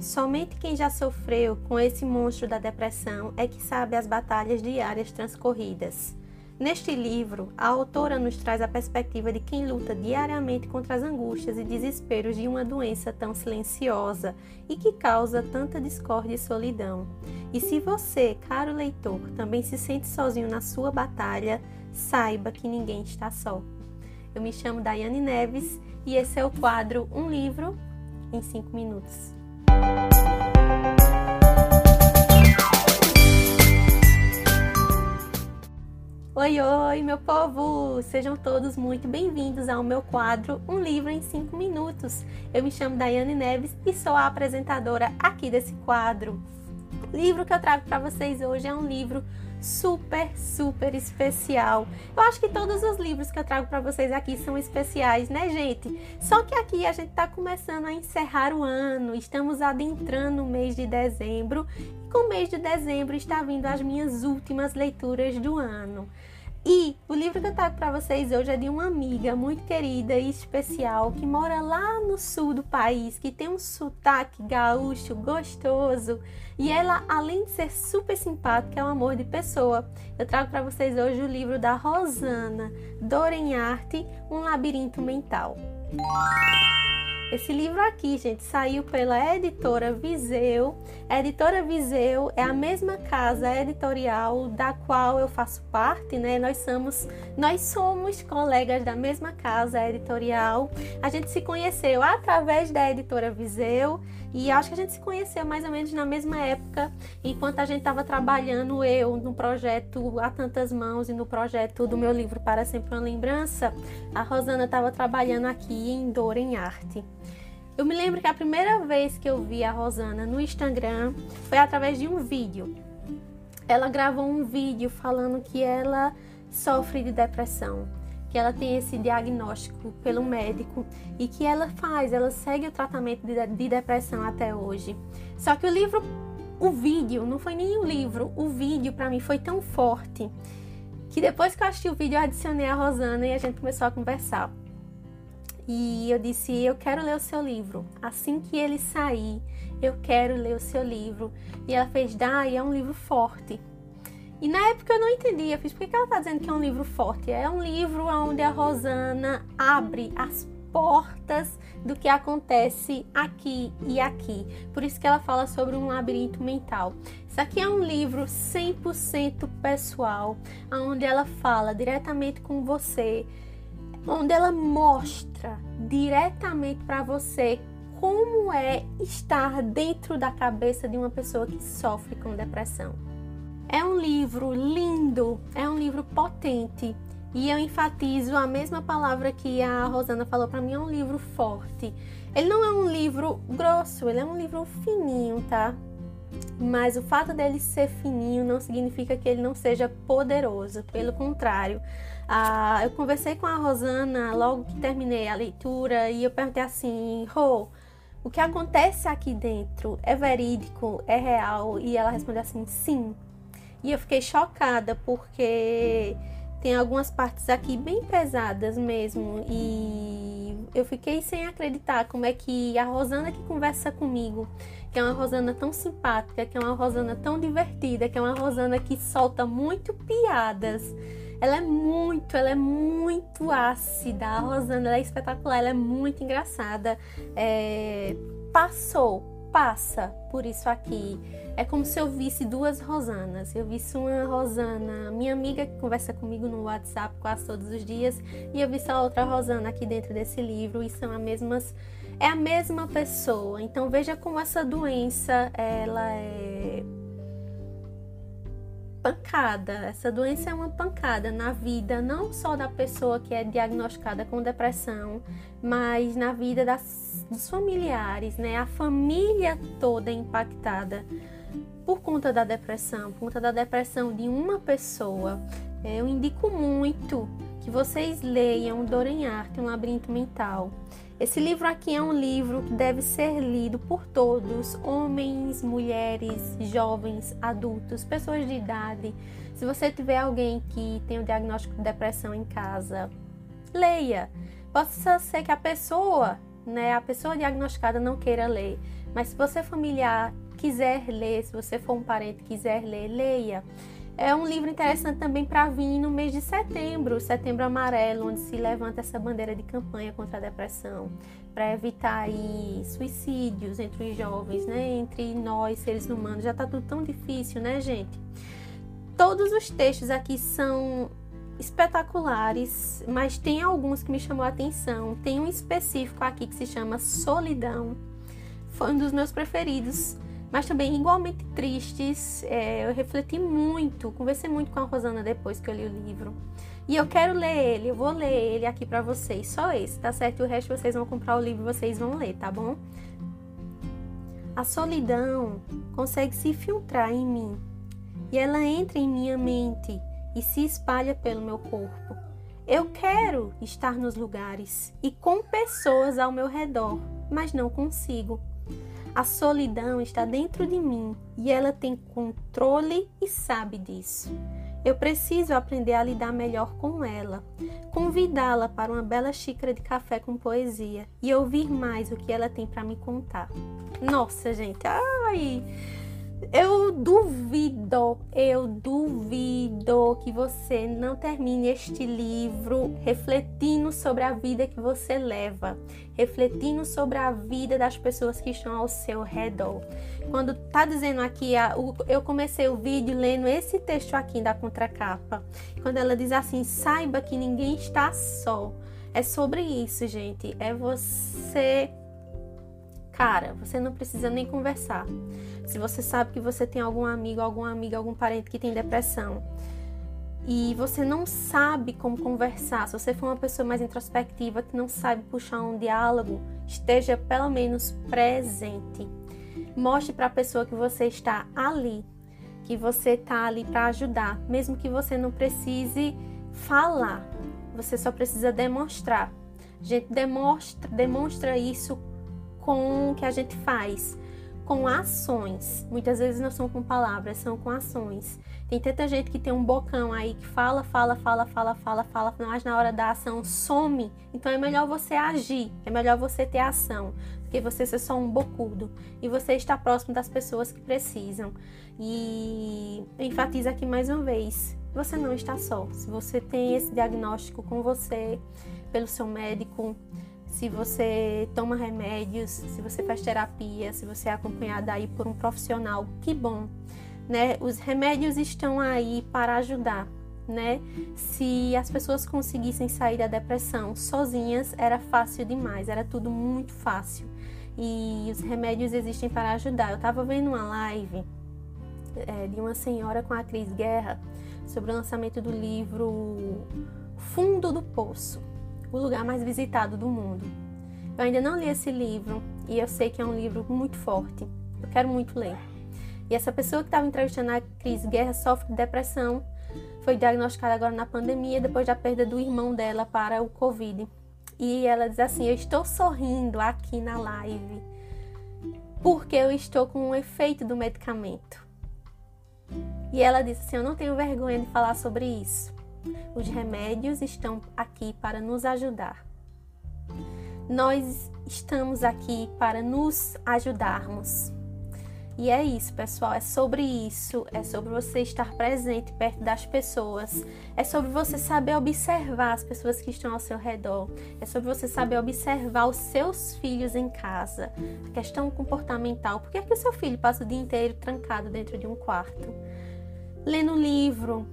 Somente quem já sofreu com esse monstro da depressão é que sabe as batalhas diárias transcorridas. Neste livro, a autora nos traz a perspectiva de quem luta diariamente contra as angústias e desesperos de uma doença tão silenciosa e que causa tanta discórdia e solidão. E se você, caro leitor, também se sente sozinho na sua batalha, saiba que ninguém está só. Eu me chamo Daiane Neves e esse é o quadro Um Livro em 5 Minutos. Oi, oi, meu povo! Sejam todos muito bem-vindos ao meu quadro Um Livro em 5 Minutos. Eu me chamo Daiane Neves e sou a apresentadora aqui desse quadro. O livro que eu trago para vocês hoje é um livro super, super especial. Eu acho que todos os livros que eu trago para vocês aqui são especiais, né, gente? Só que aqui a gente está começando a encerrar o ano, estamos adentrando o mês de dezembro e com o mês de dezembro está vindo as minhas últimas leituras do ano. E o livro que eu trago para vocês hoje é de uma amiga muito querida e especial que mora lá no sul do país, que tem um sotaque gaúcho gostoso e ela, além de ser super simpática, é um amor de pessoa. Eu trago para vocês hoje o livro da Rosana Dor em Arte, Um Labirinto Mental. Esse livro aqui, gente, saiu pela editora Viseu. A editora Viseu é a mesma casa editorial da qual eu faço parte, né? Nós somos, nós somos colegas da mesma casa editorial. A gente se conheceu através da editora Viseu e acho que a gente se conheceu mais ou menos na mesma época, enquanto a gente estava trabalhando eu no projeto A Tantas Mãos e no projeto do meu livro Para Sempre uma Lembrança, a Rosana estava trabalhando aqui em Dor em Arte. Eu me lembro que a primeira vez que eu vi a Rosana no Instagram foi através de um vídeo. Ela gravou um vídeo falando que ela sofre de depressão, que ela tem esse diagnóstico pelo médico e que ela faz, ela segue o tratamento de, de depressão até hoje. Só que o livro, o vídeo, não foi nem o livro, o vídeo para mim foi tão forte que depois que eu assisti o vídeo eu adicionei a Rosana e a gente começou a conversar. E eu disse: Eu quero ler o seu livro. Assim que ele sair, eu quero ler o seu livro. E ela fez: Dai, é um livro forte. E na época eu não entendia, fiz por que ela está dizendo que é um livro forte? É um livro onde a Rosana abre as portas do que acontece aqui e aqui. Por isso que ela fala sobre um labirinto mental. Isso aqui é um livro 100% pessoal, onde ela fala diretamente com você onde ela mostra diretamente para você como é estar dentro da cabeça de uma pessoa que sofre com depressão. É um livro lindo, é um livro potente e eu enfatizo a mesma palavra que a Rosana falou para mim, é um livro forte. Ele não é um livro grosso, ele é um livro fininho, tá? Mas o fato dele ser fininho não significa que ele não seja poderoso, pelo contrário. Ah, eu conversei com a Rosana logo que terminei a leitura e eu perguntei assim: Rô, o que acontece aqui dentro é verídico, é real? E ela respondeu assim: sim. E eu fiquei chocada porque tem algumas partes aqui bem pesadas mesmo e eu fiquei sem acreditar como é que a Rosana que conversa comigo que é uma Rosana tão simpática, que é uma Rosana tão divertida, que é uma Rosana que solta muito piadas. Ela é muito, ela é muito ácida. A Rosana é espetacular, ela é muito engraçada. É, passou, passa por isso aqui. É como se eu visse duas Rosanas. Eu visse uma Rosana, minha amiga que conversa comigo no WhatsApp quase todos os dias, e eu visse a outra Rosana aqui dentro desse livro, e são as mesmas é a mesma pessoa. Então veja como essa doença ela é pancada. Essa doença é uma pancada na vida não só da pessoa que é diagnosticada com depressão, mas na vida das, dos familiares, né? A família toda é impactada por conta da depressão, por conta da depressão de uma pessoa. Eu indico muito que vocês leiam Dor em Arte, um labirinto mental. Esse livro aqui é um livro que deve ser lido por todos, homens, mulheres, jovens, adultos, pessoas de idade. Se você tiver alguém que tem o diagnóstico de depressão em casa, leia. Possa ser que a pessoa né, a pessoa diagnosticada não queira ler, mas se você familiar quiser ler, se você for um parente quiser ler, leia. É um livro interessante também para vir no mês de setembro, setembro amarelo, onde se levanta essa bandeira de campanha contra a depressão, para evitar aí suicídios entre os jovens, né? Entre nós, seres humanos. Já tá tudo tão difícil, né, gente? Todos os textos aqui são espetaculares, mas tem alguns que me chamou a atenção. Tem um específico aqui que se chama Solidão. Foi um dos meus preferidos mas também igualmente tristes. É, eu refleti muito, conversei muito com a Rosana depois que eu li o livro. E eu quero ler ele, eu vou ler ele aqui para vocês, só esse, tá certo? O resto vocês vão comprar o livro, vocês vão ler, tá bom? A solidão consegue se filtrar em mim e ela entra em minha mente e se espalha pelo meu corpo. Eu quero estar nos lugares e com pessoas ao meu redor, mas não consigo. A solidão está dentro de mim e ela tem controle e sabe disso. Eu preciso aprender a lidar melhor com ela, convidá-la para uma bela xícara de café com poesia e ouvir mais o que ela tem para me contar. Nossa, gente, ai! Eu duvido, eu duvido que você não termine este livro refletindo sobre a vida que você leva, refletindo sobre a vida das pessoas que estão ao seu redor. Quando tá dizendo aqui, eu comecei o vídeo lendo esse texto aqui da contracapa, quando ela diz assim: saiba que ninguém está só. É sobre isso, gente. É você. Cara, você não precisa nem conversar. Se você sabe que você tem algum amigo, alguma amiga, algum parente que tem depressão e você não sabe como conversar, se você for uma pessoa mais introspectiva que não sabe puxar um diálogo, esteja pelo menos presente. Mostre para a pessoa que você está ali, que você está ali para ajudar, mesmo que você não precise falar, você só precisa demonstrar. Gente demonstra, demonstra isso com o que a gente faz com ações. Muitas vezes não são com palavras, são com ações. Tem tanta gente que tem um bocão aí que fala, fala, fala, fala, fala, fala, mas na hora da ação some. Então é melhor você agir, é melhor você ter ação, do que você ser só um bocudo. E você está próximo das pessoas que precisam. E enfatiza aqui mais uma vez: você não está só. Se você tem esse diagnóstico com você, pelo seu médico, se você toma remédios, se você faz terapia, se você é acompanhada aí por um profissional, que bom, né? Os remédios estão aí para ajudar, né? Se as pessoas conseguissem sair da depressão sozinhas, era fácil demais, era tudo muito fácil. E os remédios existem para ajudar. Eu estava vendo uma live é, de uma senhora com a Cris Guerra sobre o lançamento do livro Fundo do Poço o lugar mais visitado do mundo. Eu ainda não li esse livro e eu sei que é um livro muito forte. Eu quero muito ler. E essa pessoa que estava entrevistando a Cris Guerra sofre de depressão, foi diagnosticada agora na pandemia depois da perda do irmão dela para o Covid. E ela diz assim: Eu estou sorrindo aqui na live porque eu estou com o efeito do medicamento. E ela disse assim: Eu não tenho vergonha de falar sobre isso. Os remédios estão aqui para nos ajudar. Nós estamos aqui para nos ajudarmos. E é isso, pessoal. É sobre isso. É sobre você estar presente perto das pessoas. É sobre você saber observar as pessoas que estão ao seu redor. É sobre você saber observar os seus filhos em casa. A questão comportamental. Por que, é que o seu filho passa o dia inteiro trancado dentro de um quarto? Lendo um livro,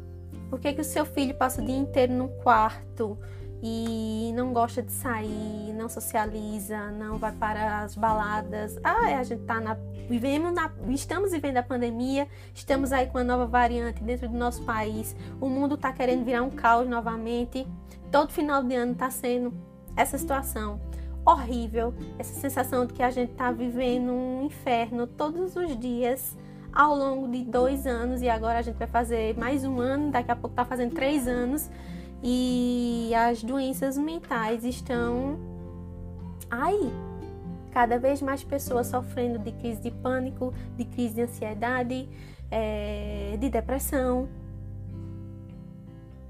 por que, que o seu filho passa o dia inteiro no quarto e não gosta de sair, não socializa, não vai para as baladas? Ah, é, a gente tá na, vivemos na, estamos vivendo a pandemia, estamos aí com a nova variante dentro do nosso país, o mundo está querendo virar um caos novamente. Todo final de ano está sendo essa situação horrível, essa sensação de que a gente está vivendo um inferno todos os dias ao longo de dois anos e agora a gente vai fazer mais um ano, daqui a pouco está fazendo três anos e as doenças mentais estão aí. Cada vez mais pessoas sofrendo de crise de pânico, de crise de ansiedade, é, de depressão.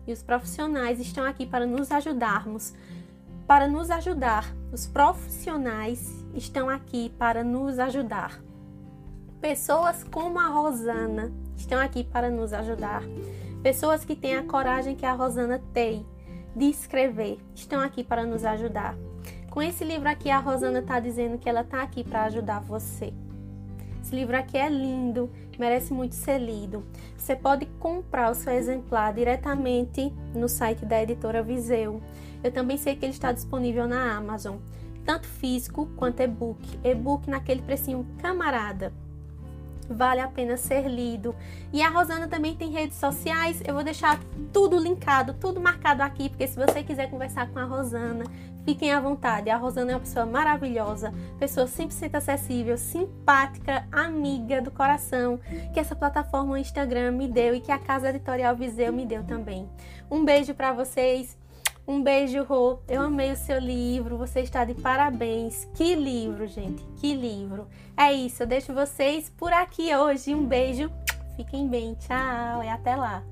E os profissionais estão aqui para nos ajudarmos para nos ajudar. Os profissionais estão aqui para nos ajudar. Pessoas como a Rosana estão aqui para nos ajudar. Pessoas que têm a coragem que a Rosana tem de escrever estão aqui para nos ajudar. Com esse livro aqui, a Rosana está dizendo que ela está aqui para ajudar você. Esse livro aqui é lindo, merece muito ser lido. Você pode comprar o seu exemplar diretamente no site da editora Viseu. Eu também sei que ele está disponível na Amazon, tanto físico quanto e-book. E-book naquele precinho camarada vale a pena ser lido. E a Rosana também tem redes sociais, eu vou deixar tudo linkado, tudo marcado aqui, porque se você quiser conversar com a Rosana, fiquem à vontade. A Rosana é uma pessoa maravilhosa, pessoa 100% acessível, simpática, amiga do coração, que essa plataforma Instagram me deu e que a Casa Editorial Viseu me deu também. Um beijo para vocês. Um beijo, Rô. Eu amei o seu livro. Você está de parabéns. Que livro, gente. Que livro. É isso. Eu deixo vocês por aqui hoje. Um beijo. Fiquem bem. Tchau. E até lá.